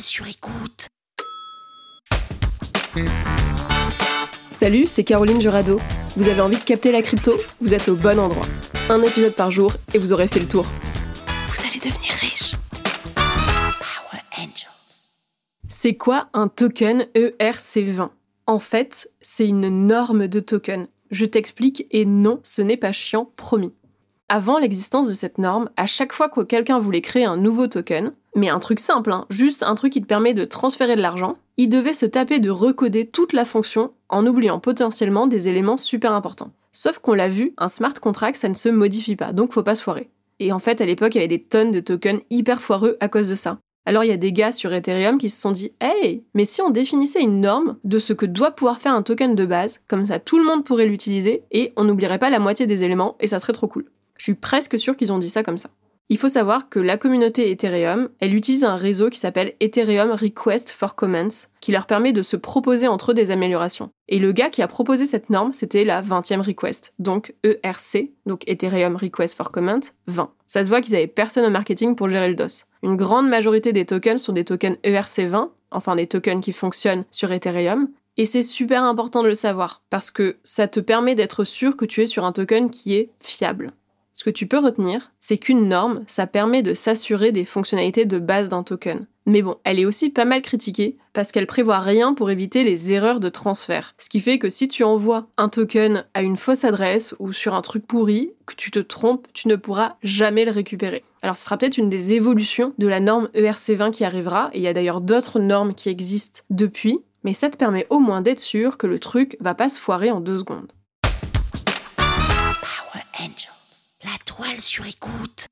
Sur écoute. Salut, c'est Caroline Jurado. Vous avez envie de capter la crypto? Vous êtes au bon endroit. Un épisode par jour et vous aurez fait le tour. Vous allez devenir riche. Power Angels. C'est quoi un token ERC20 En fait, c'est une norme de token. Je t'explique et non, ce n'est pas chiant, promis. Avant l'existence de cette norme, à chaque fois que quelqu'un voulait créer un nouveau token, mais un truc simple, hein, juste un truc qui te permet de transférer de l'argent, il devait se taper de recoder toute la fonction en oubliant potentiellement des éléments super importants. Sauf qu'on l'a vu, un smart contract, ça ne se modifie pas, donc faut pas se foirer. Et en fait, à l'époque, il y avait des tonnes de tokens hyper foireux à cause de ça. Alors il y a des gars sur Ethereum qui se sont dit Hey, mais si on définissait une norme de ce que doit pouvoir faire un token de base, comme ça tout le monde pourrait l'utiliser, et on n'oublierait pas la moitié des éléments, et ça serait trop cool. Je suis presque sûr qu'ils ont dit ça comme ça. Il faut savoir que la communauté Ethereum, elle utilise un réseau qui s'appelle Ethereum Request for Comments, qui leur permet de se proposer entre eux des améliorations. Et le gars qui a proposé cette norme, c'était la 20e request, donc ERC, donc Ethereum Request for Comment 20. Ça se voit qu'ils avaient personne au marketing pour gérer le DOS. Une grande majorité des tokens sont des tokens ERC20, enfin des tokens qui fonctionnent sur Ethereum, et c'est super important de le savoir, parce que ça te permet d'être sûr que tu es sur un token qui est fiable. Ce que tu peux retenir, c'est qu'une norme, ça permet de s'assurer des fonctionnalités de base d'un token. Mais bon, elle est aussi pas mal critiquée parce qu'elle prévoit rien pour éviter les erreurs de transfert. Ce qui fait que si tu envoies un token à une fausse adresse ou sur un truc pourri, que tu te trompes, tu ne pourras jamais le récupérer. Alors ce sera peut-être une des évolutions de la norme ERC20 qui arrivera, et il y a d'ailleurs d'autres normes qui existent depuis, mais ça te permet au moins d'être sûr que le truc va pas se foirer en deux secondes. Toile sur écoute.